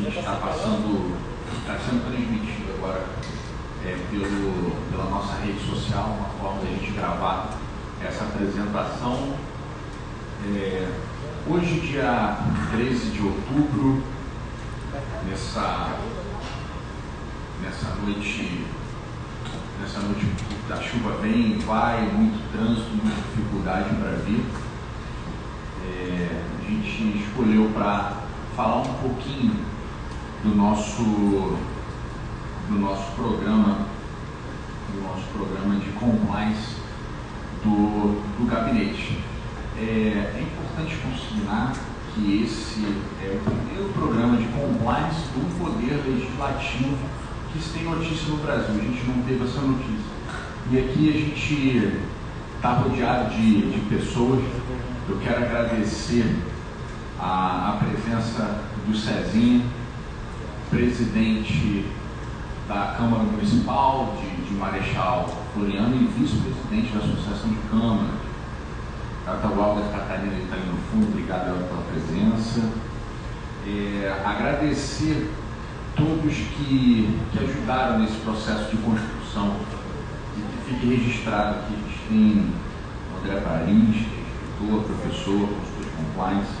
gente está passando, está sendo transmitido agora é, pelo, pela nossa rede social, uma forma de a gente gravar essa apresentação. É, hoje, dia 13 de outubro, nessa, nessa noite, nessa noite da chuva vem e vai, muito trânsito, muita dificuldade para vir. É, a gente escolheu para falar um pouquinho do nosso, do nosso programa, do nosso programa de compliance do, do gabinete. É, é importante consignar que esse é o primeiro programa de compliance do Poder Legislativo que se tem notícia no Brasil. A gente não teve essa notícia. E aqui a gente está rodeado de, de pessoas. Eu quero agradecer a, a presença do Cezinha, presidente da Câmara Municipal de, de Marechal Floriano e vice-presidente da Associação de Câmara. Catagualda Catarina está ali no fundo, obrigado pela presença. É, agradecer todos que, que ajudaram nesse processo de construção. Que fique registrado que a gente tem o André Paris, que é escritor, professor, consultor de compliance,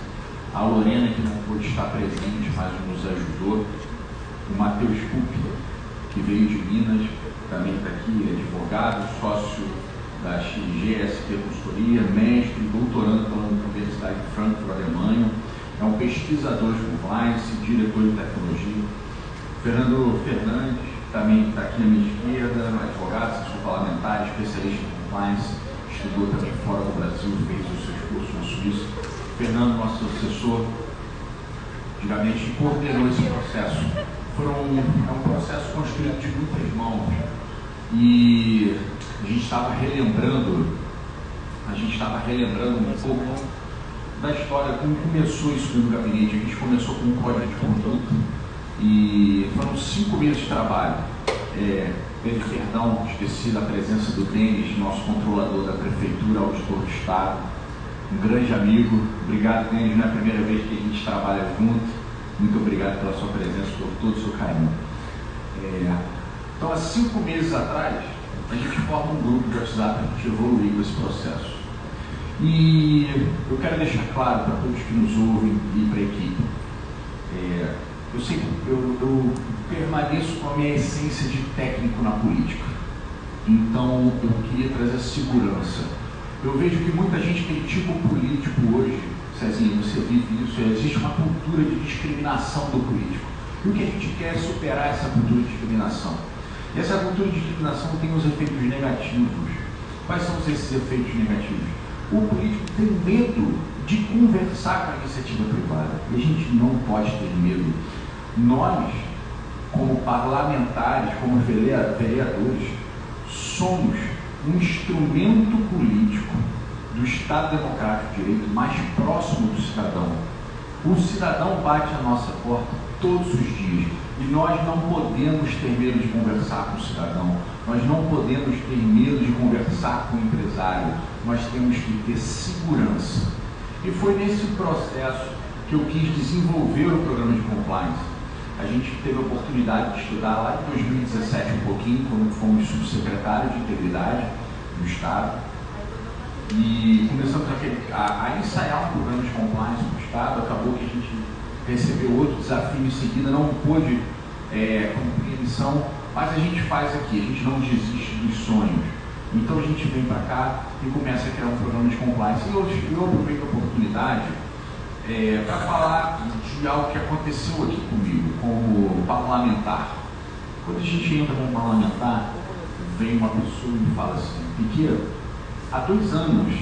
a Lorena, que não pôde estar presente, mas nos ajudou, o Matheus Pupi, que veio de Minas, também está aqui, é advogado, sócio da XGST Consultoria, mestre, doutorando pela Universidade de Frankfurt, Alemanha, é um pesquisador de compliance, diretor de tecnologia. Fernando Fernandes, também está aqui na minha esquerda, advogado, assessor parlamentar, especialista em compliance, estudou também fora do Brasil, fez os seus cursos na Suíça Fernando, nosso assessor, antigamente coordenou esse processo. Foram, é um processo construído de muitas mãos. E a gente estava relembrando, a gente estava relembrando um pouco da história, como começou isso no gabinete. A gente começou com um código de conduta e foram cinco meses de trabalho. É, pede perdão, esqueci da presença do Denis, nosso controlador da prefeitura, auditor do Estado um grande amigo. Obrigado, Denis, não é a primeira vez que a gente trabalha junto. Muito obrigado pela sua presença, por todo o seu carinho. É... Então, há cinco meses atrás, a gente forma um grupo de WhatsApp a gente evoluir com esse processo. E eu quero deixar claro para todos que nos ouvem e para a equipe. É... eu, sempre, eu, eu permaneço com a minha essência de técnico na política. Então, eu queria trazer segurança eu vejo que muita gente critica o político hoje, Cezinha, você vive isso, existe uma cultura de discriminação do político. E o que a gente quer é superar essa cultura de discriminação. E essa cultura de discriminação tem os efeitos negativos. Quais são esses efeitos negativos? O político tem medo de conversar com a iniciativa privada. E a gente não pode ter medo. Nós, como parlamentares, como vereadores, somos um instrumento político do Estado Democrático de Direito mais próximo do cidadão. O cidadão bate a nossa porta todos os dias e nós não podemos ter medo de conversar com o cidadão, nós não podemos ter medo de conversar com o empresário, nós temos que ter segurança. E foi nesse processo que eu quis desenvolver o programa de compliance. A gente teve a oportunidade de estudar lá em 2017 um pouquinho, quando fomos subsecretário de Integridade do Estado. E começamos a, a, a, ensaiar um programa de compliance no Estado. Acabou que a gente recebeu outro desafio em seguida, não pôde é, cumprir a missão, mas a gente faz aqui, a gente não desiste dos sonhos. Então a gente vem para cá e começa a criar um programa de compliance. E hoje eu aproveito a oportunidade é, para falar de algo que aconteceu aqui comigo, como parlamentar. Quando a gente entra como parlamentar, vem uma pessoa e me fala assim, Piqueiro, há dois anos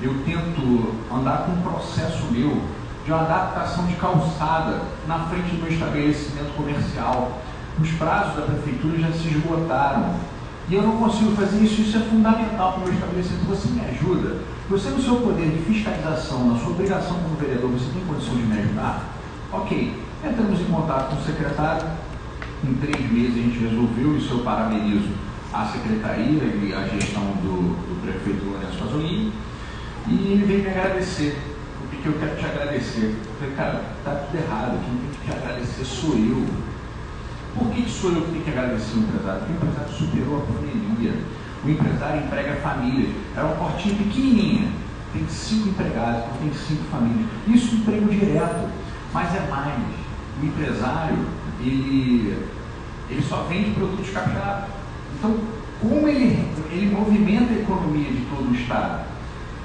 eu tento andar com um processo meu de uma adaptação de calçada na frente do meu estabelecimento comercial. Os prazos da prefeitura já se esgotaram. E eu não consigo fazer isso, isso é fundamental para o meu estabelecimento. Você me ajuda? Você, no seu poder de fiscalização, na sua obrigação como vereador, você tem condição de me ajudar? Ok, entramos em contato com o secretário. Em três meses a gente resolveu, isso eu parabenizo a secretaria e a gestão do, do prefeito Lourenço Pasolini. E veio me agradecer. O que, eu quero te agradecer? Eu falei, cara, tá tudo errado, quem tem que te agradecer sou eu. Por que, sou eu que tenho que agradecer o empresário? Porque o empresário superou a pandemia. O empresário emprega famílias. Era uma portinha pequenininha. Tem cinco empregados, tem cinco famílias. Isso é emprego direto. Mas é mais. O empresário, ele, ele só vende produtos capturados. Então, como ele, ele movimenta a economia de todo o Estado?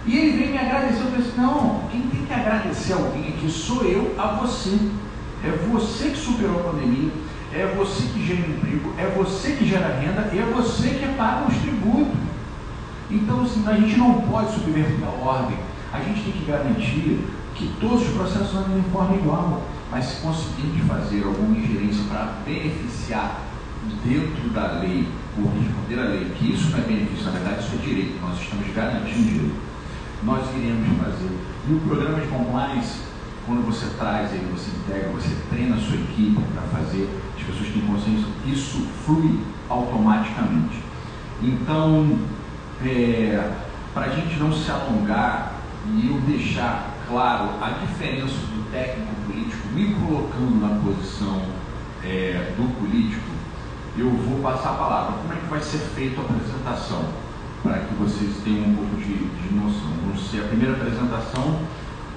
E ele vem me agradecer, eu falei assim, não, quem tem que agradecer alguém aqui sou eu a você. É você que superou a pandemia, é você que gera emprego, é você que gera renda e é você que paga os tributos. Então, assim, a gente não pode subverter a ordem, a gente tem que garantir que todos os processos andem de forma igual. Mas se conseguirmos fazer alguma ingerência para beneficiar dentro da lei, por responder à lei, que isso não é benefício, na verdade isso é direito, nós estamos garantindo direito, nós iremos fazer. E o programa de compliance quando você traz ele, você integra, você treina a sua equipe para fazer, as pessoas têm consciência, isso flui automaticamente. Então, é, para a gente não se alongar e eu deixar claro a diferença do técnico político, me colocando na posição é, do político, eu vou passar a palavra. Como é que vai ser feita a apresentação? Para que vocês tenham um pouco de, de noção. Vamos ser a primeira apresentação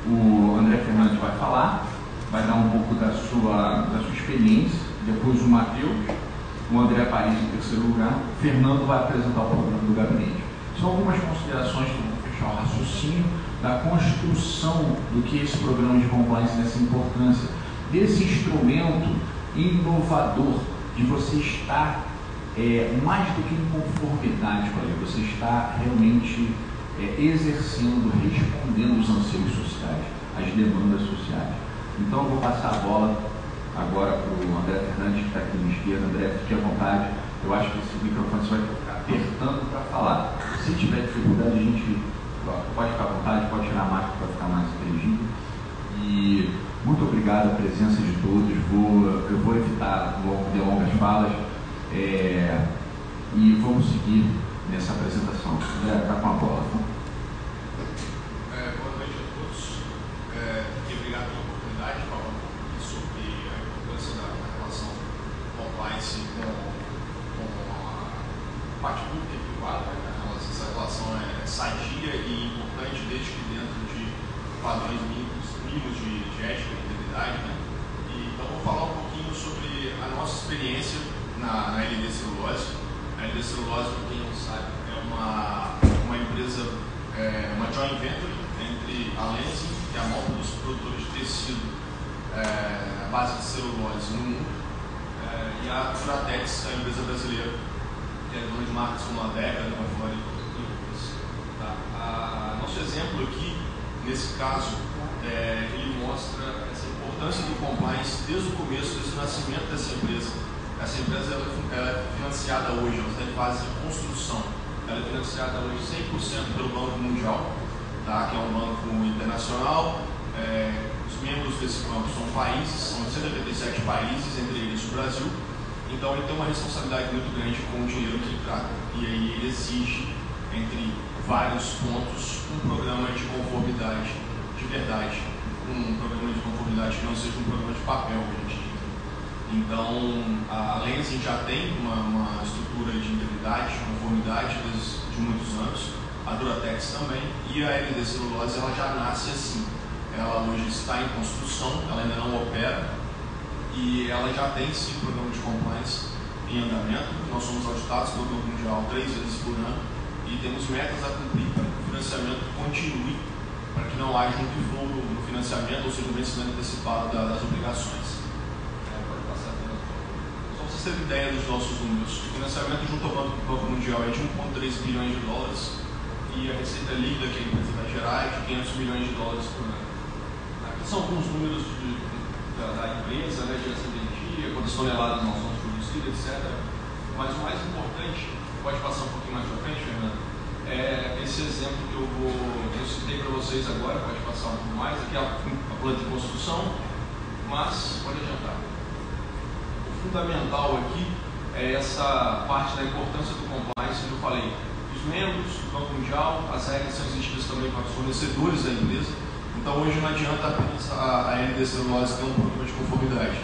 o André Fernandes vai falar, vai dar um pouco da sua, da sua experiência, depois o Matheus, o André Paris em terceiro lugar, Fernando vai apresentar o programa do gabinete. São algumas considerações que vão fechar o raciocínio da construção do que esse programa de compliance, dessa importância, desse instrumento inovador de você estar é, mais do que em conformidade com a lei, você está realmente é, exercendo, respondendo os anseios sociais, as demandas sociais. Então, eu vou passar a bola agora para o André Fernandes, que está aqui na esquerda. André, fique à vontade. Eu acho que esse microfone você vai ficar apertando para falar. Se tiver dificuldade, a gente pode ficar à vontade, pode tirar a máscara para ficar mais inteligível. E muito obrigado a presença de todos. Vou, eu vou evitar longas falas. É, e vamos seguir nessa apresentação. André, está com a bola. É, boa noite a todos. É, obrigado pela oportunidade de falar um pouco sobre a importância da relação compliance com, com a parte pública e privada. Né? Essa relação é sadia e importante desde que dentro de padrões mínimos, de, de ética e integridade. Né? E, então, vou falar um pouquinho sobre a nossa experiência na, na LD Celulose. A LD Celulose, para quem não sabe, é uma, uma empresa, é, uma joint venture entre a Lenzing, que é a maior dos produtores de tecido é, base de celulose no mundo, é, e a Duratex, a empresa brasileira, que é dona de marcas como a Deca, a outras. Tá? Nosso exemplo aqui, nesse caso, é, ele mostra essa importância do compliance desde o começo, desde o nascimento dessa empresa essa empresa ela, ela é financiada hoje, ela está em fase de construção. Ela é financiada hoje 100% pelo Banco Mundial, tá? que é um banco internacional. É, os membros desse banco são países, são 187 países, entre eles o Brasil. Então ele tem uma responsabilidade muito grande com o dinheiro que ele trata. E aí ele exige, entre vários pontos, um programa de conformidade de verdade. Um programa de conformidade que não seja um programa de papel, gente então, a Lensing já tem uma, uma estrutura de integridade, de conformidade de muitos anos, a Duratex também, e a LD Celulose ela já nasce assim. Ela hoje está em construção, ela ainda não opera, e ela já tem sim programa de compliance em andamento. Nós somos auditados pelo Banco Mundial três vezes por ano e temos metas a cumprir para que o financiamento continue, para que não haja um default no financiamento, ou seja, um vencimento antecipado das obrigações vocês terem ideia dos nossos números, o financiamento junto ao Banco, Banco Mundial é de 1,3 bilhões de dólares e a receita líquida que a empresa vai gerar é de 500 milhões de dólares por ano. Aqui são alguns números de, da, da, empresa, né, de energia, quantas toneladas nós somos produzidas, etc. Mas o mais importante, pode passar um pouquinho mais para frente, Fernando, é esse exemplo que eu vou eu citei para vocês agora, pode passar um pouco mais, aqui é a, a planta de construção, mas pode adiantar fundamental aqui é essa parte da importância do compliance que eu falei. Os membros do Banco Mundial, as regras são exigidas também para os fornecedores da empresa. Então hoje não adianta apenas a, a LD Celulose ter um programa de conformidade.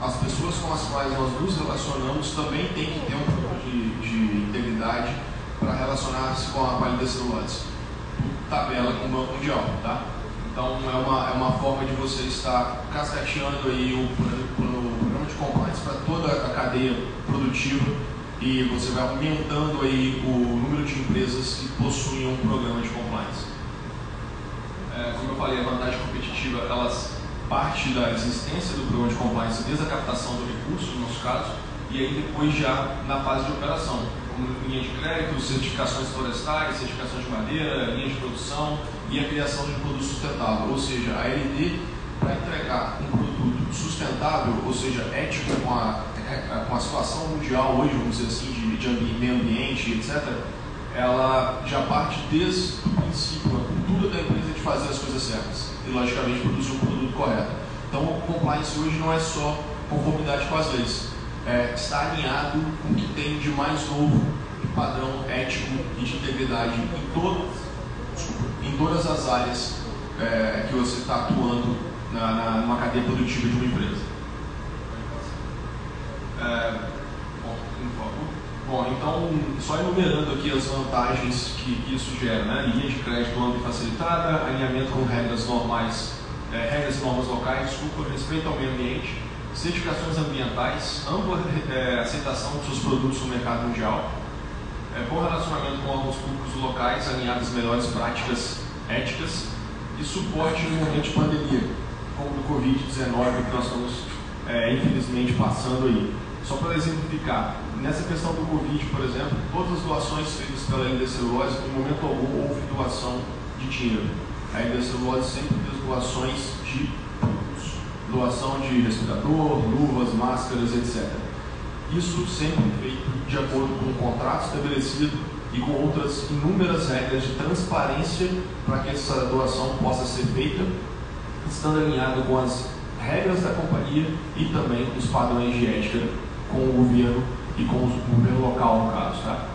as pessoas com as quais nós nos relacionamos também têm que ter um pouco de, de integridade para relacionar-se com a palha das celulose, tabela com o Banco Mundial, tá? Então é uma, é uma forma de você estar cascateando aí o, o, o programa de compliance para toda a cadeia produtiva e você vai aumentando aí o número de empresas que possuem um programa de compliance. É, como eu falei, a vantagem competitiva, elas parte da existência do programa de compliance desde a captação do recurso, no nosso caso, e aí depois já na fase de operação, como linha de crédito, certificações florestais, certificações de madeira, linha de produção e a criação de um produto sustentável. Ou seja, a LD, para entregar um produto sustentável, ou seja, ético com a é, com a situação mundial hoje, vamos dizer assim, de, de meio ambiente, etc., ela já parte desde o princípio, a cultura da empresa de fazer as coisas certas e, logicamente, produzir um produto correto. Então, o compliance hoje não é só conformidade com as leis, é, está alinhado com o que tem de mais novo de padrão ético e de integridade em, todo, em todas as áreas é, que você está atuando na, na, numa cadeia produtiva de uma empresa. É, bom. Bom, então, só enumerando aqui as vantagens que, que isso gera, né? Linha de crédito ampla e facilitada, alinhamento com regras normais, é, regras e normas locais, desculpa, respeito ao meio ambiente, certificações ambientais, ampla é, aceitação de seus produtos no mercado mundial, é, bom relacionamento com órgãos públicos locais, alinhadas melhores práticas éticas e suporte no momento de pandemia, como do Covid-19 que nós estamos, é, infelizmente, passando aí. Só para exemplificar, nessa questão do Covid, por exemplo, todas as doações feitas pela Ilha Celulose, em momento algum houve doação de dinheiro. A Ilha sempre fez doações de doação de respirador, luvas, máscaras, etc. Isso sempre feito de acordo com um contrato estabelecido e com outras inúmeras regras de transparência para que essa doação possa ser feita, estando alinhado com as regras da companhia e também os padrões de ética com o governo e com o governo local, no caso. Tá?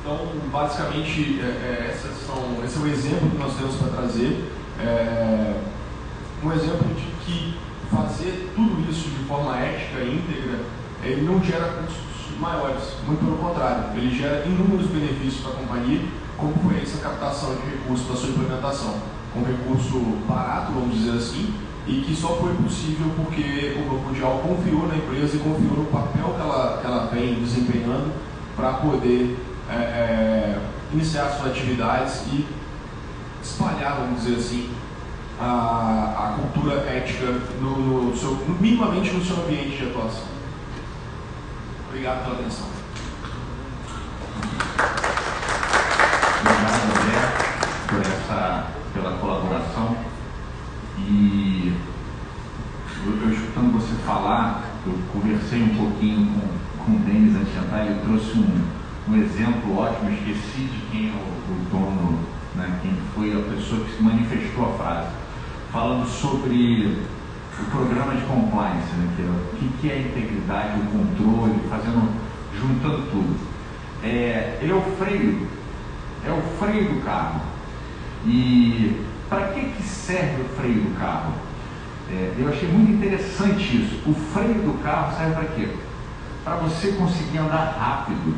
Então, basicamente, é, é, são, esse é o exemplo que nós temos para trazer. É, um exemplo de que fazer tudo isso de forma ética e íntegra, ele não gera custos maiores, muito pelo contrário, ele gera inúmeros benefícios para a companhia, como foi essa captação de recursos para sua implementação. Com recurso barato, vamos dizer assim, e que só foi possível porque o Banco Mundial confiou na empresa e confiou no papel que ela, que ela vem desempenhando para poder é, é, iniciar suas atividades e espalhar, vamos dizer assim, a, a cultura ética no, no seu, minimamente no seu ambiente de atuação. Obrigado pela atenção. Obrigado, André, por essa, pela colaboração. E eu, eu escutando você falar, eu conversei um pouquinho com, com o Denis antes de entrar, trouxe um, um exemplo ótimo, esqueci de quem é o, o dono, né, quem foi a pessoa que se manifestou a frase, falando sobre o programa de compliance, né, que é, o que, é a integridade, o controle, fazendo, juntando tudo. É, ele é o freio, é o freio do carro. E para que, que serve o freio do carro? É, eu achei muito interessante isso. O freio do carro serve para quê? Para você conseguir andar rápido.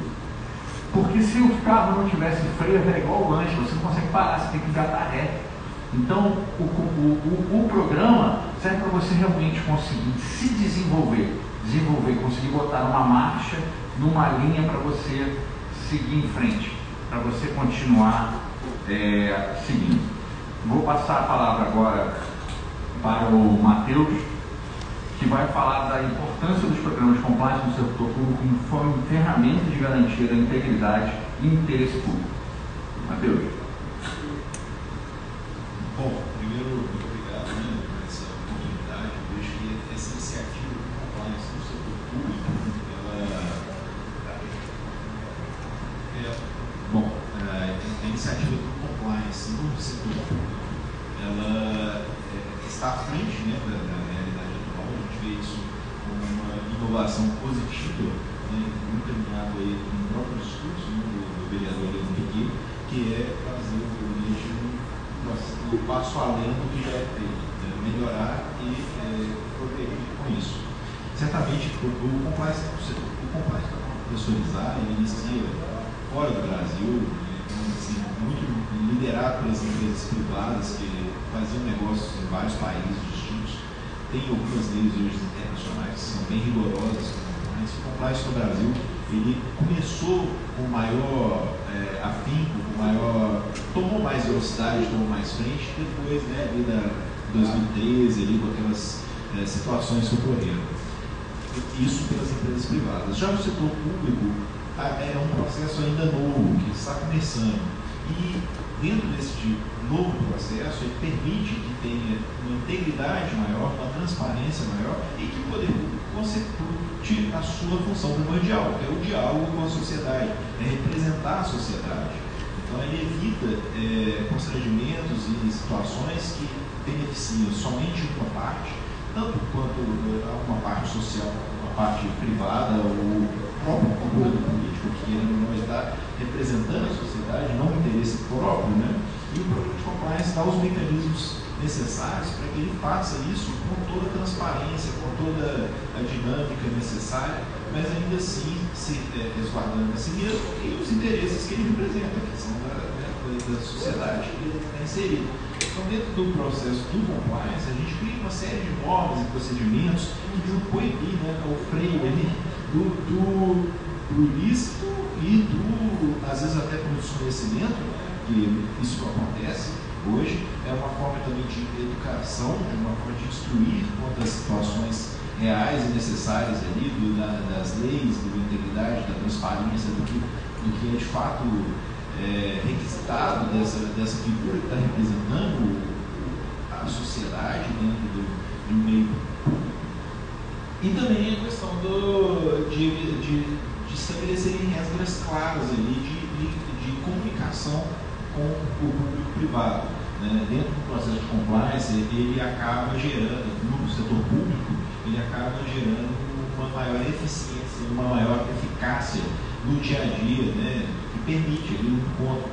Porque se o carro não tivesse freio, é igual o lanche, você não consegue parar, você tem que engatar ré. Então, o, o, o, o programa serve para você realmente conseguir se desenvolver, desenvolver, conseguir botar uma marcha, numa linha para você seguir em frente, para você continuar é, seguindo. Vou passar a palavra agora para o Matheus, que vai falar da importância dos programas de compliance no setor público como ferramenta de garantia da integridade e interesse público. Matheus. Bom, primeiro, muito obrigado né, por essa oportunidade. Eu vejo que essa iniciativa de compliance no setor público, ela é, bom, a iniciativa do compliance no setor público ela é, está à frente né, da, da, realidade atual. A gente vê isso como uma inovação positiva, né, muito alinhado aí com o próprio discurso né, do, do vereador Leandro Peguet, que é fazer o objetivo um passo além do que já é feito, né, melhorar e é, proteger com isso. certamente o, o compliance, o compliance para professorizar, ele inicia fora do Brasil, então, assim, muito liderado pelas empresas privadas que faziam negócios em vários países distintos. Tem algumas leis hoje internacionais que são bem rigorosas com compliance. O compliance no Brasil ele começou com maior é, afinco, com maior. Tomou mais velocidade, tomou mais frente, depois, né, ali da 2013, ali, com aquelas é, situações que ocorreram. Isso pelas empresas privadas. Já no setor público, tá, é um processo ainda novo, que está começando. E dentro desse novo processo, ele permite que tenha uma integridade maior, uma transparência maior e que o poder público constitui a sua função primordial, que é o diálogo com a sociedade, é representar a sociedade. Então ele evita é, constrangimentos e situações que beneficiam somente uma parte, tanto quanto é, uma parte social, uma parte privada, o próprio do político, que ele não está representando a sociedade, não o interesse próprio, né? E o programa de compliance dá os mecanismos necessários para que ele faça isso com toda a transparência, com toda a dinâmica necessária, mas ainda assim se é, resguardando si mesmo e os interesses que ele representa, que são da, né, da sociedade que ele está inserido. Então, dentro do processo do compliance, a gente cria uma série de normas e procedimentos que vão coibir né, o freio ali do, do, do ilícito e do, às vezes até por desconhecimento, né, que isso acontece, hoje, é uma forma também de educação, de uma forma de instruir quanto situações reais e necessárias ali, do, da, das leis, da integridade, da transparência, do que, do que é de fato é, requisitado dessa, dessa figura que está representando a sociedade dentro do, do meio e também a questão do, de, de, de estabelecerem regras claras ali de, de, de comunicação com o público privado. Né? Dentro do processo de compliance, ele acaba gerando, no setor público, ele acaba gerando uma maior eficiência, uma maior eficácia no dia a dia, né? que permite ali, um encontro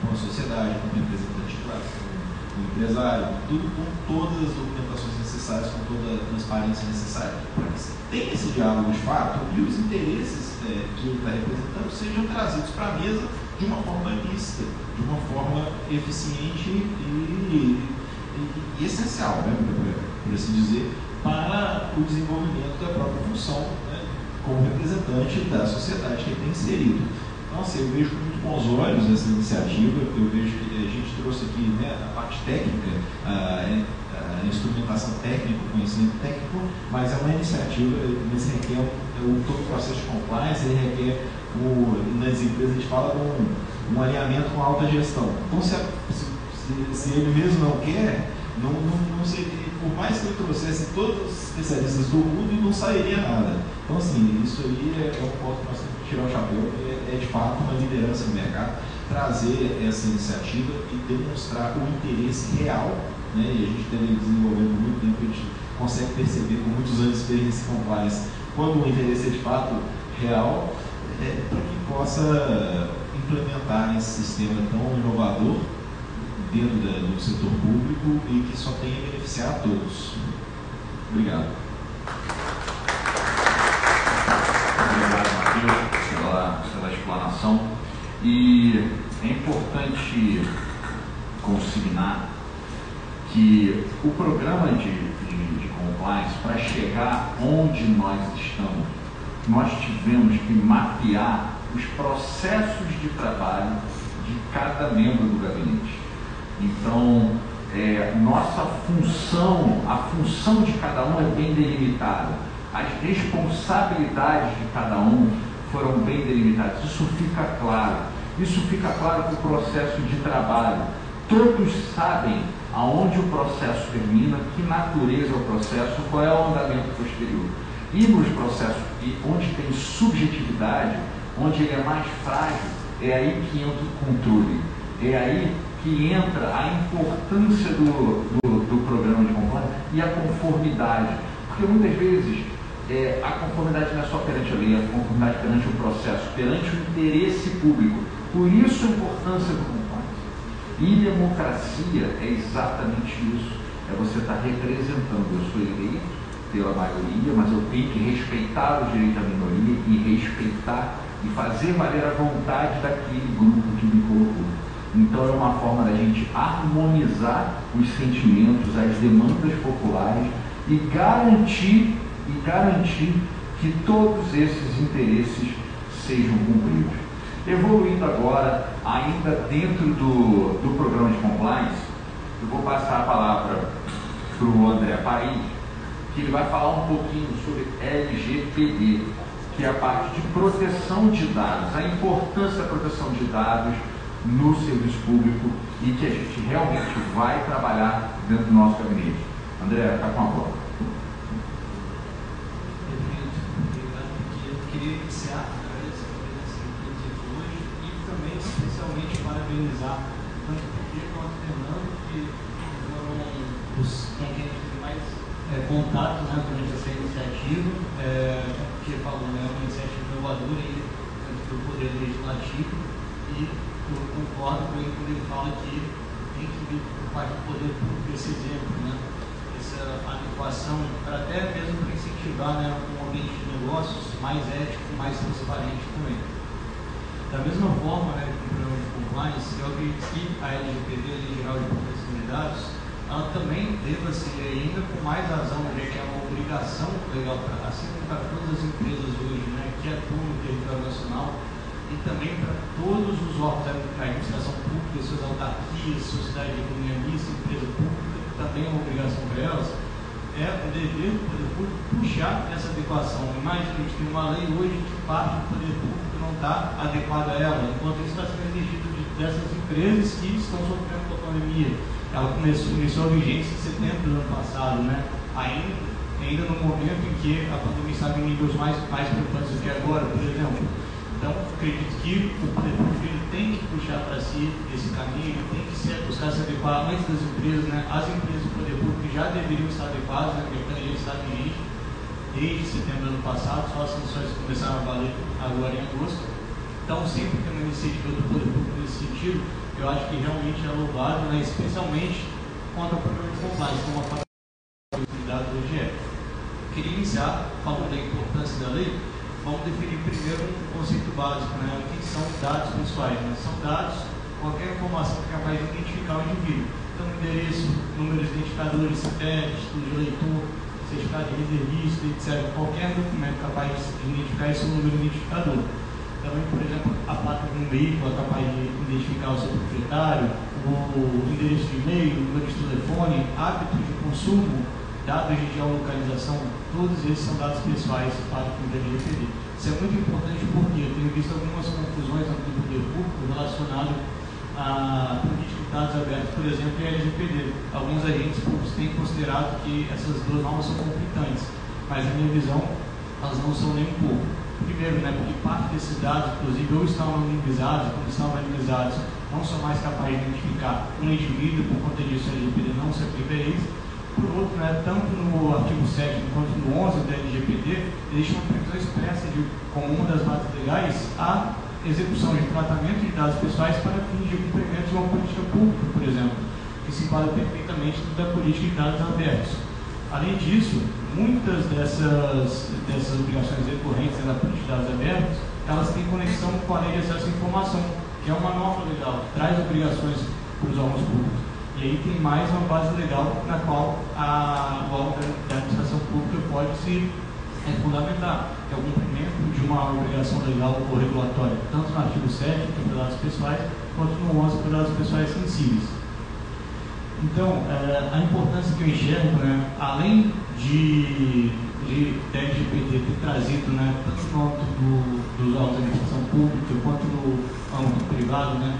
com a sociedade, com o representante classe, com o empresário, tudo com todas as documentações necessárias, com toda a transparência necessária, para que tenha esse diálogo de fato e os interesses é, que ele está representando sejam trazidos para a mesa de uma forma lícita, de uma forma eficiente e, e, e essencial, né, por, por, assim dizer, para o desenvolvimento da própria função né, como representante da sociedade que ele tem inserido. Então, assim, eu vejo com muito bons olhos essa iniciativa, eu vejo que a gente trouxe aqui né, a parte técnica, a, a instrumentação técnica, o conhecimento técnico, mas é uma iniciativa, nesse requer o, todo o processo de compliance, ele requer o, nas empresas a gente fala um, um alinhamento com a alta gestão. Então, se, se, se ele mesmo não quer, não, não, não seria, por mais que ele trouxesse todos os especialistas do mundo, não sairia nada. Então, assim, isso aí é, é um ponto que nós temos que tirar o chapéu, é, é de fato uma liderança no mercado, trazer essa iniciativa e demonstrar o interesse real, né, e a gente tem desenvolvendo muito tempo, a gente consegue perceber com muitos anos de experiência em compliance, quando o interesse é de fato real, é, para que possa implementar esse sistema tão inovador dentro da, do setor público e que só tenha beneficiar a todos. Obrigado. Obrigado, Matheus, pela, pela explanação. E é importante consignar que o programa de, de, de compliance, para chegar onde nós estamos, nós tivemos que mapear os processos de trabalho de cada membro do gabinete. Então, é, nossa função, a função de cada um é bem delimitada. As responsabilidades de cada um foram bem delimitadas. Isso fica claro. Isso fica claro para o processo de trabalho. Todos sabem aonde o processo termina, que natureza é o processo, qual é o andamento posterior. E nos processos onde tem subjetividade, onde ele é mais frágil, é aí que entra o controle. É aí que entra a importância do, do, do programa de compliance e a conformidade. Porque muitas vezes é, a conformidade não é só perante a lei, a conformidade perante o processo, perante o interesse público. Por isso a importância do compliance. E democracia é exatamente isso. É você estar representando. Eu sou eleito pela maioria, mas eu tenho que respeitar o direito da minoria e respeitar e fazer valer a vontade daquele grupo que me colocou. Então é uma forma da gente harmonizar os sentimentos, as demandas populares e garantir e garantir que todos esses interesses sejam cumpridos. Evoluindo agora, ainda dentro do, do programa de compliance, eu vou passar a palavra para o André Paris, que ele vai falar um pouquinho sobre LGPD, que é a parte de proteção de dados, a importância da proteção de dados no serviço público e que a gente realmente vai trabalhar dentro do nosso gabinete. André, está com a bola. Queria iniciar a hoje e também especialmente parabenizar tanto o Pedro quanto o Fernando, que foram os quem tive mais é, contato né, essa iniciativa, é, que falou, né, uma iniciativa inovadora aí, do Poder Legislativo e eu concordo com ele quando ele fala que tem que vir por parte do poder público esse exemplo, né? essa adequação, para até mesmo para incentivar né, um ambiente de negócios mais ético, mais transparente também. Da mesma forma, né, que o programa de compliance, eu acredito que a LGPD, a Lei Geral de Proteção de Dados, ela também deva ser ainda com mais razão, já que é uma obrigação legal, para, assim como para todas as empresas hoje né, que atuam no território nacional, e também para todos os órgãos da administração pública, suas autarquias, sociedade de economia mista, empresa pública, também é uma obrigação para elas, é o dever do poder público puxar essa adequação. Imagina, a gente tem uma lei hoje que parte do poder público não está adequada a ela, enquanto isso está sendo exigido de, dessas empresas que estão sofrendo com a pandemia. Ela começou, começou a vigência em setembro do ano passado, né? ainda, ainda no momento em que a pandemia está em níveis mais, mais preocupantes do que agora, por exemplo. Então, acredito que o público tem que puxar para si esse caminho, tem que se, buscar se adequar antes das empresas, né? As empresas do poder público já deveriam estar adequadas, né? porque a gente está vigente desde setembro do ano passado, só as sanções começaram a valer agora em agosto. Então, sempre que uma iniciativa do poder público nesse sentido, eu acho que realmente é louvável, né? especialmente quanto ao programa de compliance, como a utilidade do OGE. Queria iniciar falando da importância da lei, vamos definir primeiro um conceito básico, né? O que são dados pessoais? Né? São dados, qualquer informação que é capaz de identificar o indivíduo. Então, endereço, números identificadores, título de eleitor, certificado de reservista, etc. Qualquer documento capaz de identificar esse número identificador. Também, por exemplo, a placa de um veículo é capaz de identificar o seu proprietário, o endereço de e-mail, o número de telefone, hábitos de consumo, dados de geolocalização, todos esses são dados pessoais para o da LGPD. Isso é muito importante porque eu tenho visto algumas confusões no poder público relacionado à política de dados abertos, por exemplo, e a LGPD. Alguns agentes públicos têm considerado que essas duas normas são conflitantes, mas na minha visão elas não são nem um pouco. Primeiro, né, porque parte desses dados, inclusive, ou estão anonimizados, quando estão anonimizados, não são mais capazes de identificar um indivíduo, por conta disso a LGPD não se aplica a eles por outro, né, tanto no artigo 7 quanto no 11 da LGPD, existe uma previsão expressa de, como uma das bases legais, a execução de tratamento de dados pessoais para fins de cumprimento de uma política pública, por exemplo, que se enquadra perfeitamente da política de dados abertos. Além disso, muitas dessas, dessas obrigações recorrentes da política de dados abertos, elas têm conexão com a lei de acesso à informação, que é uma norma legal, que traz obrigações para os órgãos públicos. E aí tem mais uma base legal na qual a, órgão da administração pública pode se é, fundamentar, que é o cumprimento de uma obrigação legal ou regulatória, tanto no artigo 7, que é para dados pessoais, quanto no 11, para dados pessoais sensíveis. Então, é, a importância que eu enxergo, né, além de, de da LGPD ter trazido, né, tanto no âmbito do, dos órgãos da administração pública, quanto no âmbito privado, né,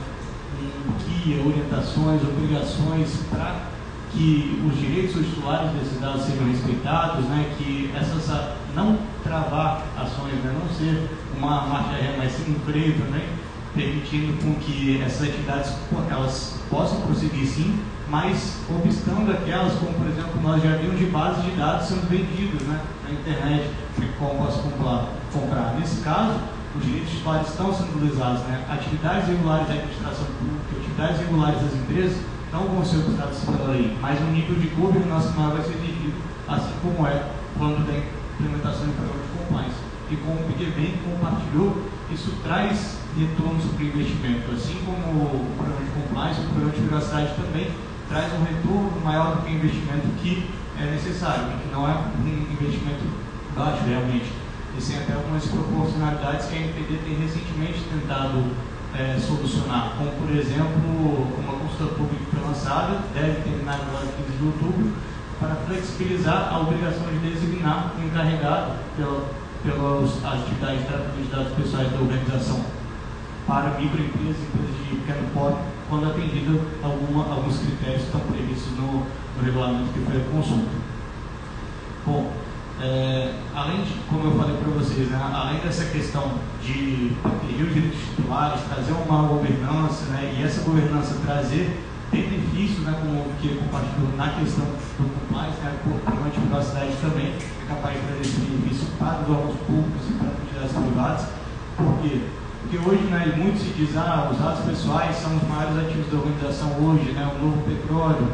guia, orientações, obrigações para que os direitos titulares desses dados sejam respeitados, né, que essas não travar ações, né, não ser uma marcha ré, mas sim um freio também, permitindo com que essas atividades elas possam prosseguir sim, mas obstando aquelas, como por exemplo nós já vimos de bases de dados sendo vendidos né, na internet, como posso comprar. Nesse caso, os direitos titulares estão sendo utilizados, né? Atividades regulares da administração pública, atividades regulares das empresas não vão ser utilizadas pela lei, mas o nível de governança maior vai ser exigido, assim como é quando da implementação do programa de compliance. E como o bem compartilhou, isso traz retorno sobre investimento. Assim como o programa de compliance, o programa de privacidade também traz um retorno maior do que o investimento que é necessário, que não é um investimento baixo realmente. E sem até algumas proporcionalidades que a NPD tem recentemente tentado é, solucionar, como por exemplo, uma consulta pública foi lançada, deve terminar agora 15 de outubro, para flexibilizar a obrigação de designar um encarregado pela, pelas atividades de tratamento de dados pessoais da organização para microempresas e empresas de pequeno porte, quando atendido alguma, alguns critérios que estão previstos no, no regulamento que foi a consulta. Bom, é, além de, como eu falei para vocês, né, além dessa questão de proteger os direitos titulares, trazer uma governança, né, e essa governança trazer benefícios, né, como o que compartilhou na questão do compliance, né, por programa de privacidade também é capaz de trazer esse benefício para os órgãos públicos e para as entidades privadas, porque porque hoje né, muito se diz, ah, os dados pessoais são os maiores ativos da organização hoje, né, o novo petróleo,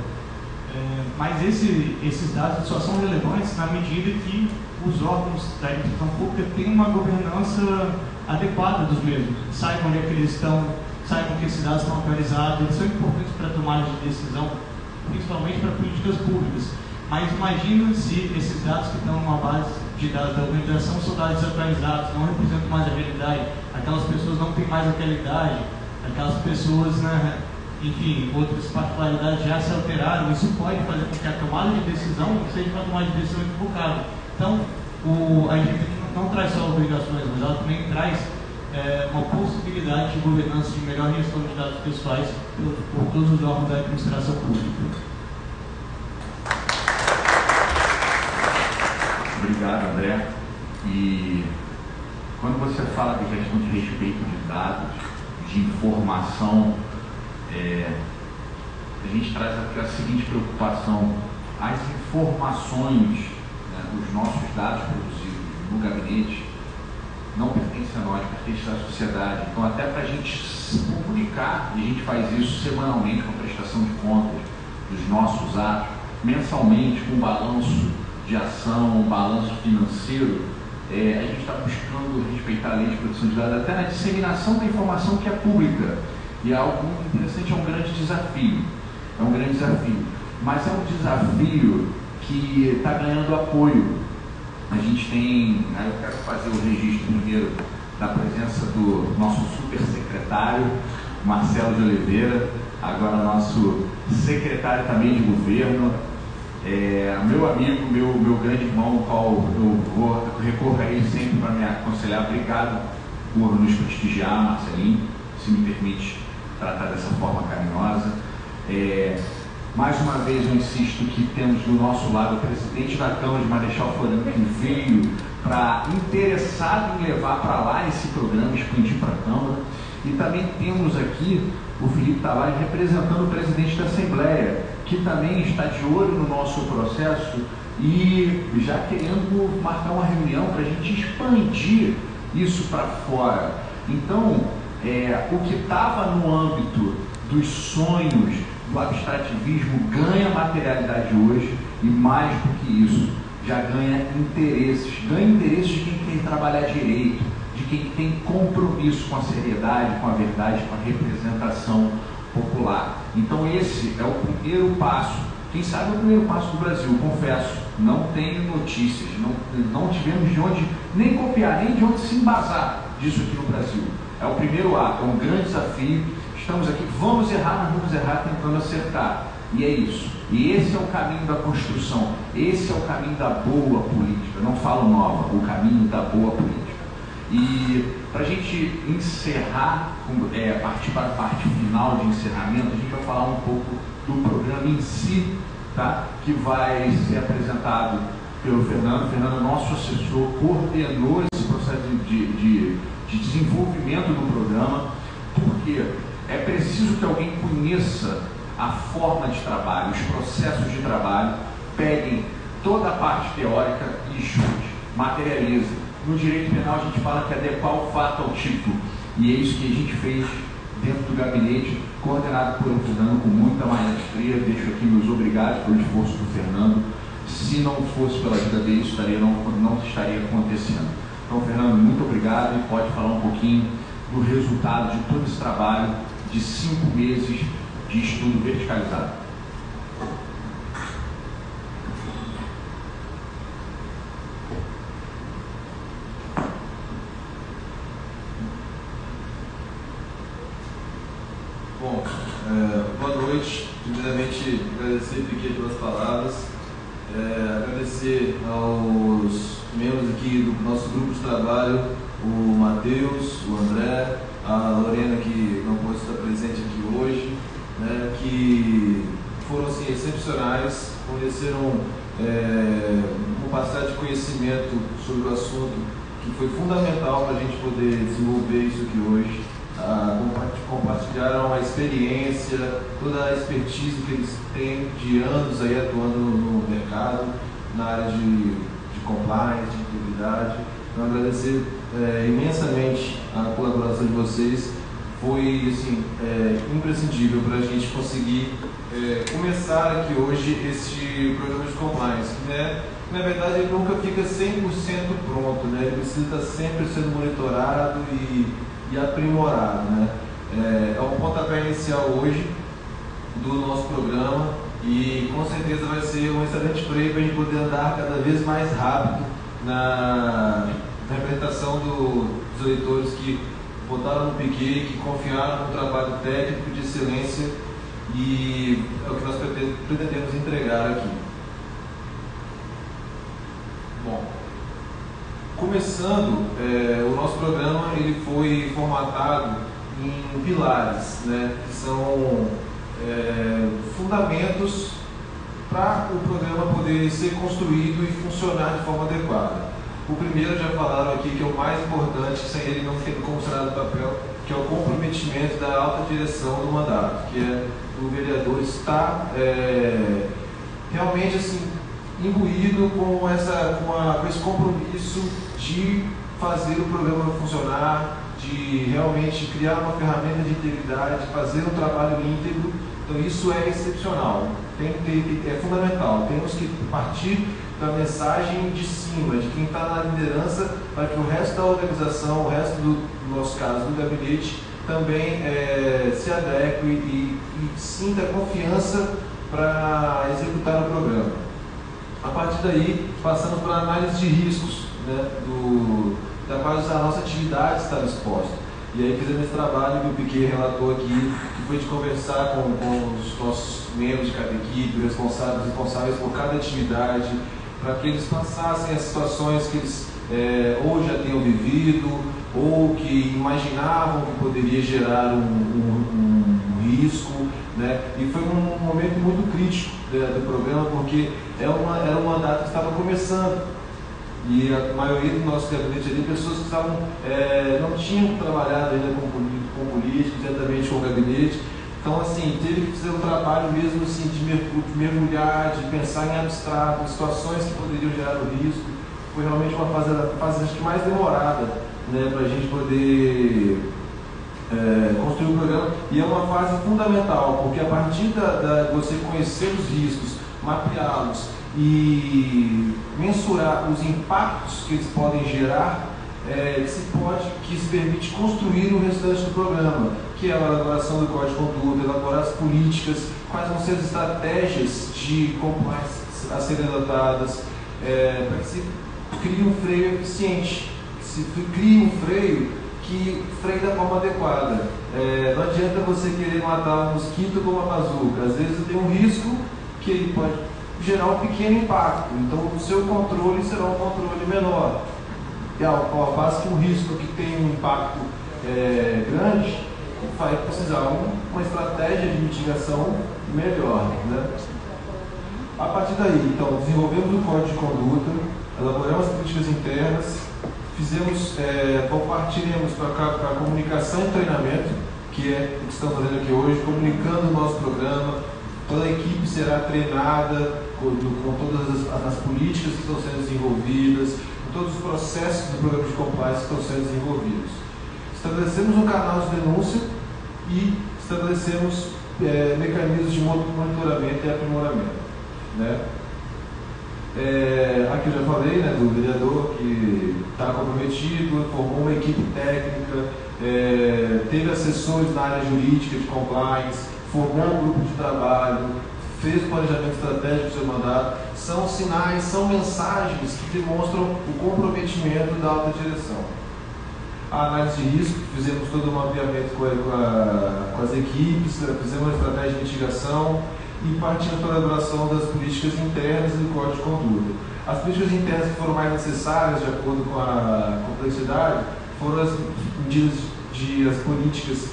é, mas esse, esses dados só são relevantes na medida que os órgãos da administração pública têm uma governança adequada dos mesmos, saibam onde é que eles estão, saibam que esses dados estão atualizados, eles são importantes para a tomada de decisão, principalmente para políticas públicas. Mas imagina se esses dados que estão numa base de dados da organização são dados desatualizados, não representam mais a realidade, aquelas pessoas não têm mais aquela idade, aquelas pessoas né, enfim, outras particularidades já se alteraram, isso pode fazer com que a tomada de decisão seja uma tomada de decisão equivocada. Então, o, a gente não, traz só obrigações, mas ela também traz é, uma possibilidade de governança de melhor gestão de dados pessoais por, por todos os órgãos da administração pública. Obrigado, André. E quando você fala de questão de respeito de dados, de informação é, a gente traz aqui a seguinte preocupação: as informações, né, os nossos dados produzidos no gabinete não pertencem a nós, pertencem à sociedade. Então, até para a gente se comunicar, e a gente faz isso semanalmente com a prestação de contas dos nossos atos, mensalmente com balanço de ação, balanço financeiro, é, a gente está buscando respeitar a lei de proteção de dados, até na disseminação da informação que é pública. E é algo muito interessante, é um grande desafio. É um grande desafio. Mas é um desafio que está ganhando apoio. A gente tem, né, eu quero fazer o registro primeiro da presença do nosso super secretário, Marcelo de Oliveira, agora nosso secretário também de governo, é, meu amigo, meu, meu grande irmão, o qual eu vou recorrer a ele sempre para me aconselhar. Obrigado por nos prestigiar, Marcelinho, se me permite tratar dessa forma carinhosa. É, mais uma vez eu insisto que temos do nosso lado o presidente da Câmara de Marechal Floriano que veio para interessado em levar para lá esse programa, expandir para a Câmara. E também temos aqui o Felipe Tavares representando o presidente da Assembleia, que também está de olho no nosso processo e já querendo marcar uma reunião para a gente expandir isso para fora. Então, é, o que estava no âmbito dos sonhos, do abstrativismo, ganha materialidade hoje e mais do que isso, já ganha interesses. Ganha interesses de quem quer trabalhar direito, de quem tem compromisso com a seriedade, com a verdade, com a representação popular. Então esse é o primeiro passo. Quem sabe é o primeiro passo do Brasil, confesso. Não tenho notícias, não, não tivemos de onde nem copiar, nem de onde se embasar disso aqui no Brasil. É o primeiro ato, é um grande desafio. Estamos aqui, vamos errar, mas vamos errar tentando acertar. E é isso. E esse é o caminho da construção. Esse é o caminho da boa política. Não falo nova, o caminho da boa política. E para a gente encerrar, é, partir para a parte final de encerramento, a gente vai falar um pouco do programa em si, tá? que vai ser apresentado pelo Fernando. O Fernando, nosso assessor, coordenou esse processo de, de de desenvolvimento do programa, porque é preciso que alguém conheça a forma de trabalho, os processos de trabalho, peguem toda a parte teórica e junte, materialize. No direito penal a gente fala que adequar o fato ao título, e é isso que a gente fez dentro do gabinete, coordenado por Fernando com muita maestria. Deixo aqui meus obrigados pelo esforço do Fernando. se não fosse pela ajuda deles, estaria, não, não estaria acontecendo. Então, Fernando, muito obrigado e pode falar um pouquinho do resultado de todo esse trabalho de cinco meses de estudo verticalizado. Bom, é, boa noite. Primeiramente, agradecer aqui pelas palavras. É, agradecer aos membros aqui do nosso grupo de trabalho, o Matheus, o André, a Lorena que não pôde estar presente aqui hoje, né, que foram assim, excepcionais, forneceram é, um passar de conhecimento sobre o assunto que foi fundamental para a gente poder desenvolver isso aqui hoje. Ah, compartilharam a experiência, toda a expertise que eles têm de anos aí atuando no mercado, na área de compliance, de integridade. Então, agradecer é, imensamente a colaboração de vocês. Foi assim, é, imprescindível para a gente conseguir é, começar aqui hoje este programa de compliance, né, na verdade ele nunca fica 100% pronto, né? ele precisa estar sempre sendo monitorado e, e aprimorado. Né? É, é um pontapé inicial hoje do nosso programa e com certeza vai ser um excelente freio para a gente poder andar cada vez mais rápido na representação do, dos eleitores que votaram no Piquet, que confiaram no trabalho técnico de excelência e é o que nós pretendemos entregar aqui. Bom, começando, é, o nosso programa ele foi formatado em pilares, né, que são é, fundamentos para o programa poder ser construído e funcionar de forma adequada. O primeiro já falaram aqui que é o mais importante, sem ele não ter como no papel, que é o comprometimento da alta direção do mandato, que é o vereador estar é, realmente assim imbuído com, essa, com, a, com esse compromisso de fazer o programa funcionar, de realmente criar uma ferramenta de integridade, fazer um trabalho íntegro. Então isso é excepcional, tem, tem, é fundamental. Temos que partir da mensagem de cima, de quem está na liderança, para que o resto da organização, o resto do, no nosso caso, do gabinete, também é, se adeque e, e sinta confiança para executar o programa. A partir daí, passamos para análise de riscos, né, do, da quais a nossa atividade está exposta. E aí fizemos esse trabalho que o Piquet relatou aqui, que foi de conversar com, com os nossos membros de cada equipe, responsáveis, responsáveis por cada atividade, para que eles passassem as situações que eles é, ou já tenham vivido, ou que imaginavam que poderia gerar um, um, um risco. Né? E foi um momento muito crítico né, do programa, porque é uma, era uma data que estava começando. E a maioria do nosso gabinete ali, pessoas que estavam, é, não tinham trabalhado ainda com, com políticos, diretamente com o gabinete, então, assim, teve que fazer um trabalho mesmo assim, de mergulhar, de pensar em abstrato, situações que poderiam gerar o risco. Foi realmente uma fase, fase acho que mais demorada né, para a gente poder é, construir o programa. E é uma fase fundamental, porque a partir da, da você conhecer os riscos, mapeá-los e mensurar os impactos que eles podem gerar, é, que se pode, que se permite construir o restante do programa que é a elaboração do código de conduta, elaborar as políticas, quais vão ser as estratégias de compliance a serem adotadas, é, para que se crie um freio eficiente, que se crie um freio que freie da forma adequada. É, não adianta você querer matar um mosquito com uma bazuca, às vezes tem um risco que ele pode gerar um pequeno impacto, então o seu controle será um controle menor. E ao, passo que um risco que tem um impacto é, grande, vai precisar uma estratégia de mitigação melhor. Né? A partir daí, então, desenvolvemos o código de conduta, elaboramos as políticas internas, fizemos, é, compartilhamos para a comunicação e treinamento, que é o que estamos fazendo aqui hoje, comunicando o nosso programa, toda a equipe será treinada com, todas as, as, políticas que estão sendo desenvolvidas, com todos os processos do programa de compliance que estão sendo desenvolvidos. Estabelecemos um canal de denúncia e estabelecemos é, mecanismos de monitoramento e aprimoramento. Né? É, aqui eu já falei né, do vereador que está comprometido, formou uma equipe técnica, é, teve assessores na área jurídica de compliance, formou um grupo de trabalho, fez o planejamento estratégico do seu mandato. São sinais, são mensagens que demonstram o comprometimento da alta direção. A análise de risco, fizemos todo o mapeamento com, a, com as equipes, fizemos uma estratégia de mitigação, e partimos para a elaboração das políticas internas e do Código de Conduta. As políticas internas que foram mais necessárias, de acordo com a complexidade, foram as medidas de as políticas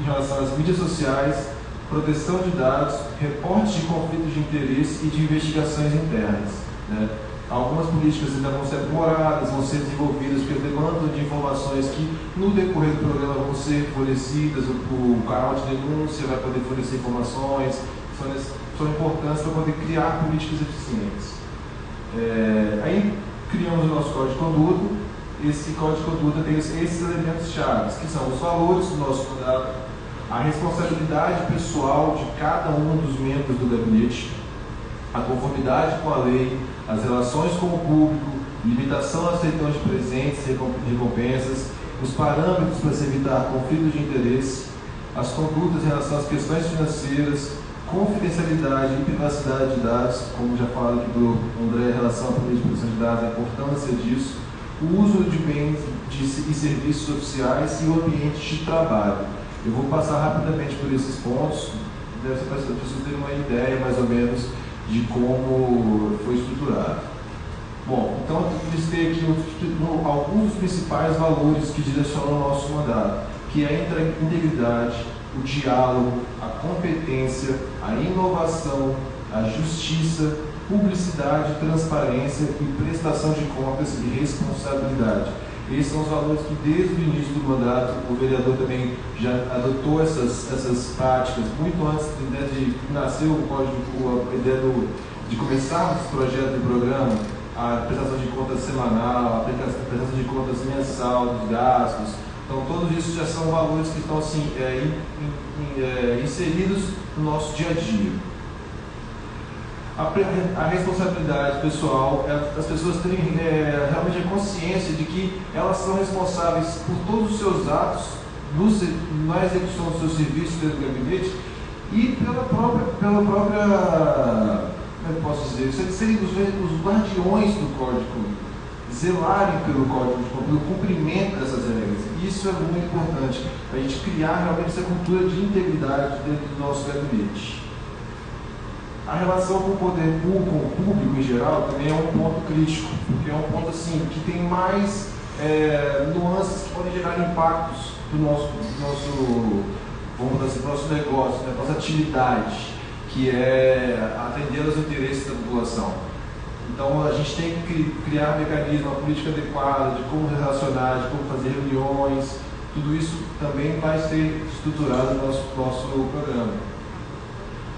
em relação às mídias sociais, proteção de dados, reporte de conflitos de interesse e de investigações internas. Né? Algumas políticas ainda vão ser aprimoradas, vão ser desenvolvidas, porque demandam de informações que no decorrer do programa vão ser fornecidas, o, canal de denúncia vai poder fornecer informações, são, são importantes para poder criar políticas eficientes. É, aí criamos o nosso código de conduta. Esse código de conduta tem esses elementos chaves, que são os valores do nosso a responsabilidade pessoal de cada um dos membros do gabinete, a conformidade com a lei, as relações com o público, limitação à aceitação de presentes e recompensas, os parâmetros para se evitar conflitos de interesse, as condutas em relação às questões financeiras, confidencialidade e privacidade de dados, como já falo aqui do André em relação à proteção de dados, a importância disso, o uso de bens e serviços oficiais e o ambiente de trabalho. Eu vou passar rapidamente por esses pontos, para pessoas terem uma ideia mais ou menos de como foi estruturado. Bom, então eu listei aqui alguns dos principais valores que direcionam o nosso mandato, que é a integridade, o diálogo, a competência, a inovação, a justiça, publicidade, transparência e prestação de contas e responsabilidade. Esses são os valores que, desde o início do mandato, o vereador também já adotou essas, essas práticas, muito antes né, de nascer o código, a ideia do, de começar esse projeto de programa, a prestação de contas semanal, a prestação de contas mensal dos gastos, então, todos isso já são valores que estão assim, é, in, in, é, inseridos no nosso dia a dia. A, a responsabilidade pessoal, é, as pessoas terem é, realmente a consciência de que elas são responsáveis por todos os seus atos no, na execução dos seus serviços dentro do gabinete e pela própria, pela própria como é que posso dizer, serem os, os guardiões do código zelarem pelo código de pelo cumprimento dessas regras. Isso é muito importante, a gente criar realmente essa cultura de integridade dentro do nosso gabinete. A relação com o poder público, com o público em geral, também é um ponto crítico, porque é um ponto assim que tem mais é, nuances que podem gerar impactos para o nosso, nosso, vamos dizer, nosso negócio, né, nossa atividade, que é atender aos interesses da população. Então a gente tem que criar um mecanismo, uma política adequada de como relacionar, de como fazer reuniões, tudo isso também vai ser estruturado no nosso, nosso programa.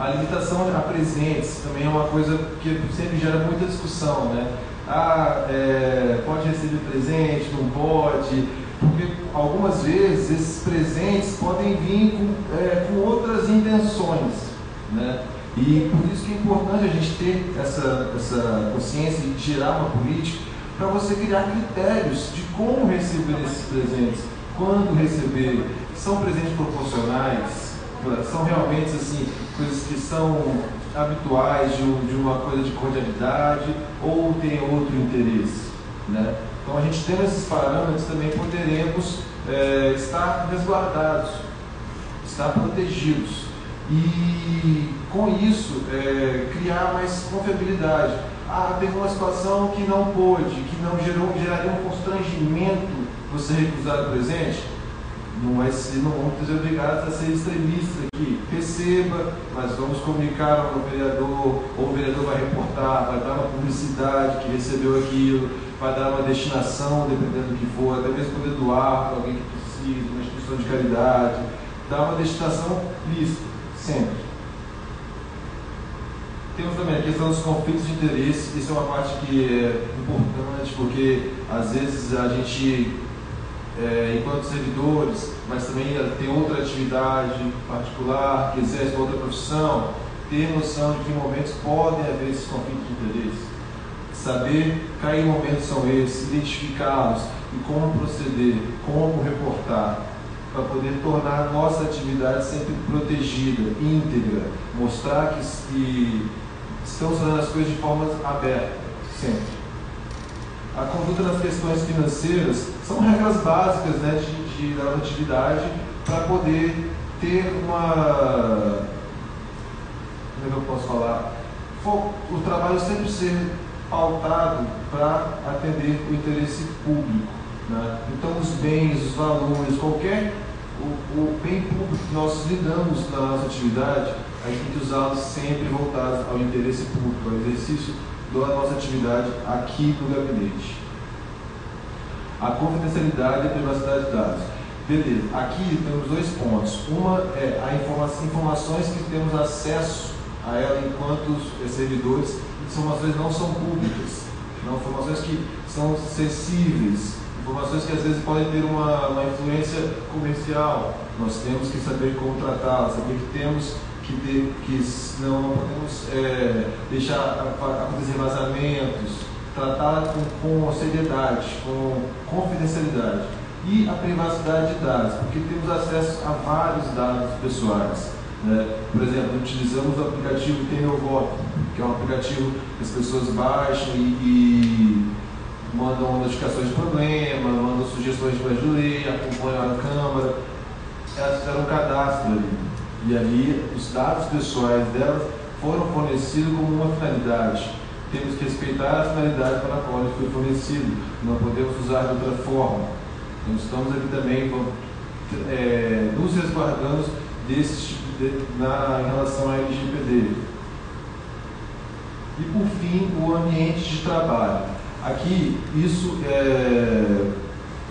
A limitação a presentes também é uma coisa que sempre gera muita discussão, né? Ah, é, pode receber presente, não pode, porque algumas vezes esses presentes podem vir com, é, com outras intenções, né? E por isso que é importante a gente ter essa, essa consciência de gerar uma política para você criar critérios de como receber esses presentes, quando receber. São presentes proporcionais, são realmente assim, coisas que são habituais de, de uma coisa de cordialidade ou tem outro interesse. Né? Então a gente tendo esses parâmetros também poderemos é, estar resguardados, estar protegidos e com isso é, criar mais confiabilidade. Ah, teve uma situação que não pôde, que não gerou, geraria um constrangimento você recusar o presente. Não, vai ser, não vamos ser obrigados a ser extremistas aqui. Receba, mas vamos comunicar ao vereador, ou o vereador vai reportar, vai dar uma publicidade que recebeu aquilo, vai dar uma destinação, dependendo do que for, até mesmo poder doar para alguém que precisa, uma instituição de caridade, dar uma destinação lícita sempre. Temos também a questão dos conflitos de interesse, isso é uma parte que é importante porque às vezes a gente, é, enquanto servidores, mas também tem outra atividade particular, que exerce outra profissão, ter noção de que momentos podem haver esses conflitos de interesse. saber que momentos são esses, identificá-los e como proceder, como reportar, para poder tornar a nossa atividade sempre protegida, íntegra, mostrar que, que estamos fazendo as coisas de forma aberta, sempre. A conduta nas questões financeiras são regras básicas né, de, de, da atividade para poder ter uma. Como é que eu posso falar? O trabalho sempre ser pautado para atender o interesse público. Né? Então, os bens, os valores, qualquer o, o bem público que nós lidamos na nossa atividade, a gente tem que usá-los sempre voltados ao interesse público, ao exercício da nossa atividade aqui no gabinete. A confidencialidade e a privacidade de dados. Beleza, aqui temos dois pontos. Uma é as informa informações que temos acesso a ela enquanto servidores, informações não são públicas, não informações que são acessíveis, informações que às vezes podem ter uma, uma influência comercial. Nós temos que saber como tratá-las, saber que temos que ter, que não, não podemos é, deixar acontecer vazamentos, tratar com, com seriedade, com confidencialidade. E a privacidade de dados, porque temos acesso a vários dados pessoais. Né? Por exemplo, utilizamos o aplicativo Tem Voto, que é um aplicativo que as pessoas baixam e, e mandam notificações de problema, mandam sugestões de lei, acompanham a Câmara. Elas fizeram um cadastro ali. E ali os dados pessoais delas foram fornecidos como uma finalidade. Temos que respeitar a finalidade para a qual ele foi fornecido. Não podemos usar de outra forma. Então estamos aqui também é, nos resguardando desse tipo de, na, em relação à LGPD. E por fim, o ambiente de trabalho. Aqui, isso é,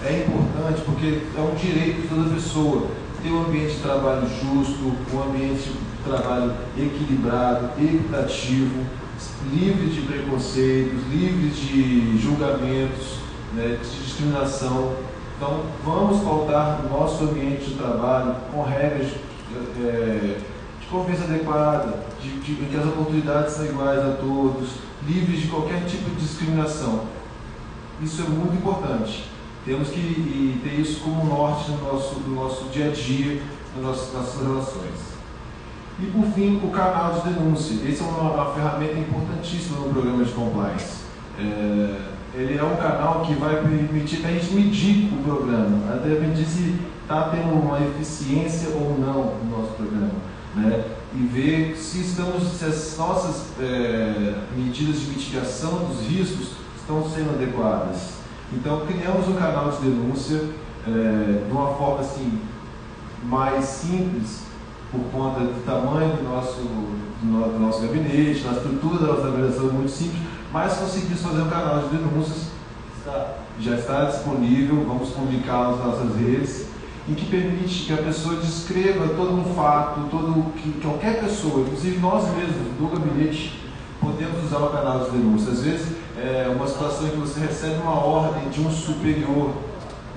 é importante porque é um direito de toda pessoa ter um ambiente de trabalho justo, um ambiente de trabalho equilibrado, equitativo, livre de preconceitos, livre de julgamentos, né, de discriminação. Então, vamos pautar o nosso ambiente de trabalho com regras é, de confiança adequada, de, de, que as oportunidades são iguais a todos, livres de qualquer tipo de discriminação. Isso é muito importante. Temos que ter isso como norte no nosso, no nosso dia a dia, nas nossas relações. E por fim, o canal de denúncia. Esse é uma, uma ferramenta importantíssima no programa de compliance. É, ele é um canal que vai permitir a gente medir o programa, até medir se está tendo uma eficiência ou não no nosso programa. Né? E ver se estamos, se as nossas é, medidas de mitigação dos riscos estão sendo adequadas. Então criamos um canal de denúncia é, de uma forma assim mais simples por conta do tamanho do nosso, do, do nosso gabinete, da estrutura da nossa organização é muito simples, mas conseguimos fazer um canal de denúncias, está, já está disponível, vamos publicar nas nossas redes, em que permite que a pessoa descreva todo um fato, todo que qualquer pessoa, inclusive nós mesmos do gabinete, podemos usar o canal de denúncia. Às vezes é uma situação em que você recebe uma ordem de um superior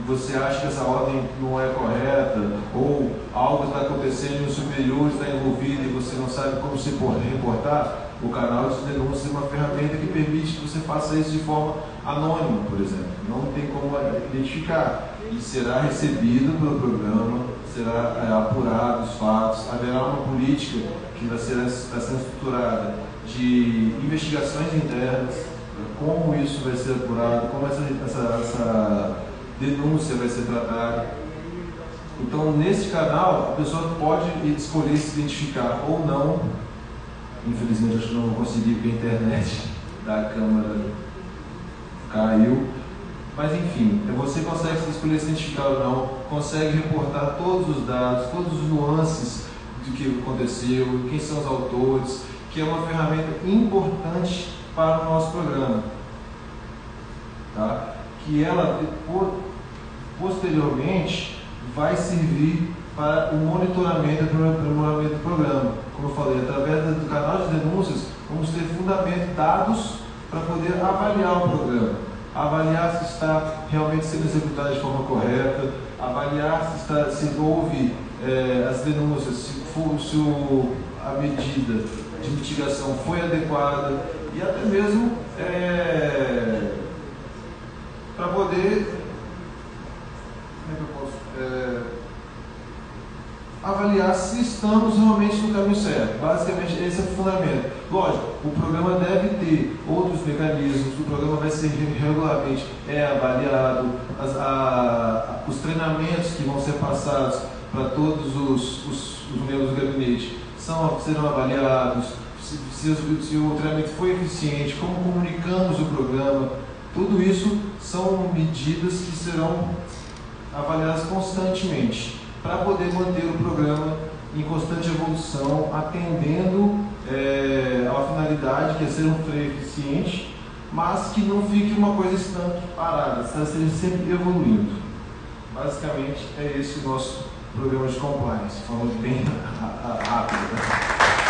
você acha que essa ordem não é correta, ou algo está acontecendo e o superior está envolvido e você não sabe como se reportar, o canal de denúncia é uma ferramenta que permite que você faça isso de forma anônima, por exemplo. Não tem como identificar. E será recebido pelo programa, será é, apurado os fatos, haverá uma política que vai ser, está sendo estruturada de investigações internas, como isso vai ser apurado, como essa, essa, essa denúncia vai ser tratada. Então, nesse canal, a pessoa pode escolher se identificar ou não. Infelizmente, acho que não consegui porque a internet da câmera caiu. Mas enfim, você consegue escolher se identificar ou não, consegue reportar todos os dados, todos os nuances do que aconteceu, quem são os autores, que é uma ferramenta importante para o nosso programa. Tá? Que ela, posteriormente, vai servir para o monitoramento do programa. Como eu falei, através do canal de denúncias, vamos ter fundamento, dados para poder avaliar o programa. Avaliar se está realmente sendo executado de forma correta, avaliar se, está, se houve é, as denúncias, se, for, se o, a medida de mitigação foi adequada e até mesmo é, para poder como é que eu posso, é, avaliar se estamos realmente no caminho certo. Basicamente, esse é o fundamento. Lógico, o programa deve ter outros mecanismos, o programa vai ser regularmente é avaliado, as, a, os treinamentos que vão ser passados para todos os, os, os membros do gabinete são, serão avaliados, se, se, se o treinamento foi eficiente, como comunicamos o programa, tudo isso são medidas que serão avaliadas constantemente para poder manter o programa em constante evolução, atendendo é, a finalidade que é ser um freio eficiente, mas que não fique uma coisa estanque, parada, esteja sempre evoluindo. Basicamente é esse o nosso programa de compliance, falando bem rápido.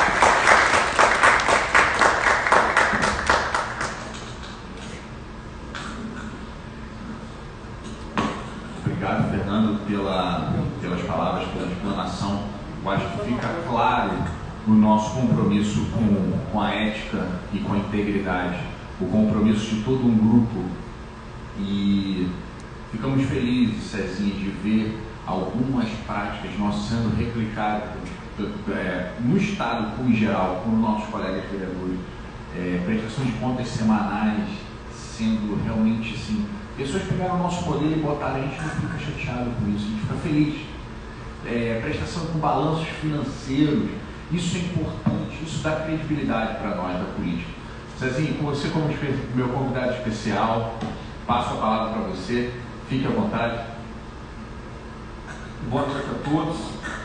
Pela, pelas palavras, pela explanação. Eu acho que fica claro o nosso compromisso com, com a ética e com a integridade, o compromisso de todo um grupo. E ficamos felizes, Cezinha, de ver algumas práticas nossas sendo replicadas é, no Estado em geral, com nossos colegas vereadores. É, prestação de contas semanais sendo realmente assim Pessoas pegaram o nosso poder e botaram, a gente não fica chateado com isso, a gente fica feliz. É, prestação com balanços financeiros, isso é importante, isso dá credibilidade para nós da política. Cezinho, com você como meu convidado especial, passo a palavra para você, fique à vontade. Boa noite a todos.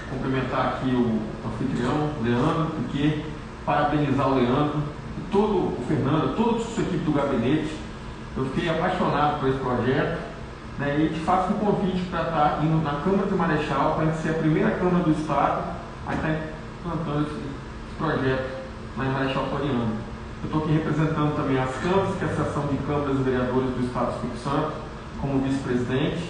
Cumprimentar aqui o anfitrião, Leandro, porque parabenizar o Leandro, todo o Fernando, toda a sua equipe do gabinete eu fiquei apaixonado por esse projeto né, e te faço um convite para estar tá indo na Câmara de Marechal, para ser a primeira Câmara do Estado a estar implantando esse, projeto na Marechal Floriano. Eu estou aqui representando também as câmaras, que é a Associação de Câmaras e Vereadores do Estado do Espírito Santo, como vice-presidente,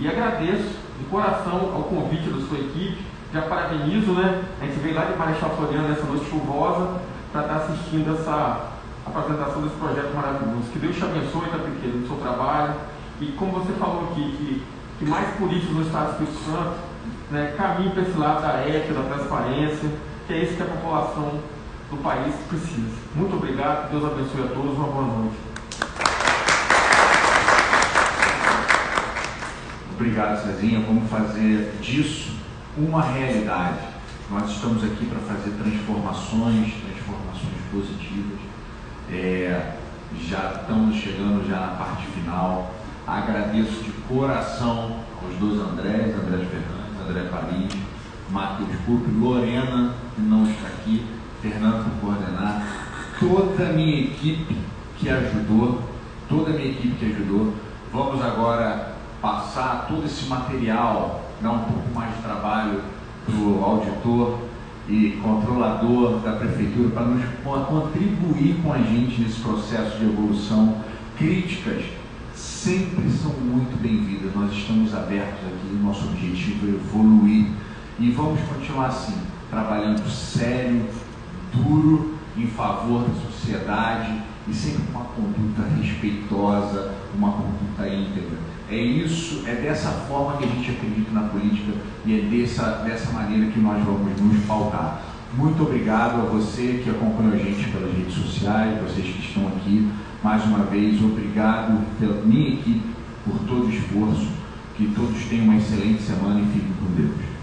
e agradeço de coração ao convite da sua equipe. Já parabenizo, né? A gente veio lá de Marechal Floriano nessa noite chuvosa para estar assistindo essa apresentação desse projeto maravilhoso. Que Deus te abençoe, tá pequeno, no seu trabalho. E como você falou aqui, que, que mais políticos no Estado do Espírito Santo né, caminhem para esse lado da ética, da transparência, que é isso que a população do país precisa. Muito obrigado, Deus abençoe a todos, uma boa noite. Obrigado, Cezinha. Vamos fazer disso uma realidade. Nós estamos aqui para fazer transformações, transformações positivas é, já estamos chegando já na parte final. Agradeço de coração aos dois Andrés, André Fernandes, André Paris, Matheus Pupo, Lorena, que não está aqui, Fernando por coordenar, toda a minha equipe que ajudou, toda a minha equipe que ajudou. Vamos agora passar todo esse material, dar um pouco mais de trabalho para o auditor e controlador da prefeitura para nos contribuir com a gente nesse processo de evolução. Críticas sempre são muito bem-vindas. Nós estamos abertos aqui, nosso objetivo é evoluir e vamos continuar assim, trabalhando sério, duro, em favor da sociedade e sempre com uma conduta respeitosa, uma conduta íntegra. É isso, é dessa forma que a gente acredita na política e é dessa, dessa maneira que nós vamos nos pautar. Muito obrigado a você que acompanha a gente pelas redes sociais, vocês que estão aqui. Mais uma vez, obrigado pela minha equipe por todo o esforço. Que todos tenham uma excelente semana e fiquem com Deus.